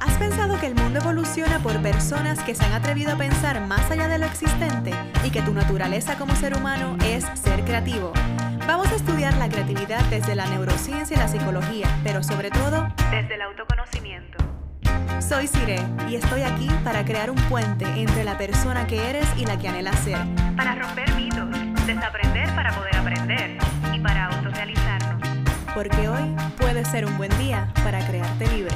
¿Has pensado que el mundo evoluciona por personas que se han atrevido a pensar más allá de lo existente y que tu naturaleza como ser humano es ser creativo? Vamos a estudiar la creatividad desde la neurociencia y la psicología, pero sobre todo desde el autoconocimiento. Soy Sire y estoy aquí para crear un puente entre la persona que eres y la que anhelas ser. Para romper mitos, y para autorrealizarnos. Porque hoy puede ser un buen día para crearte libre.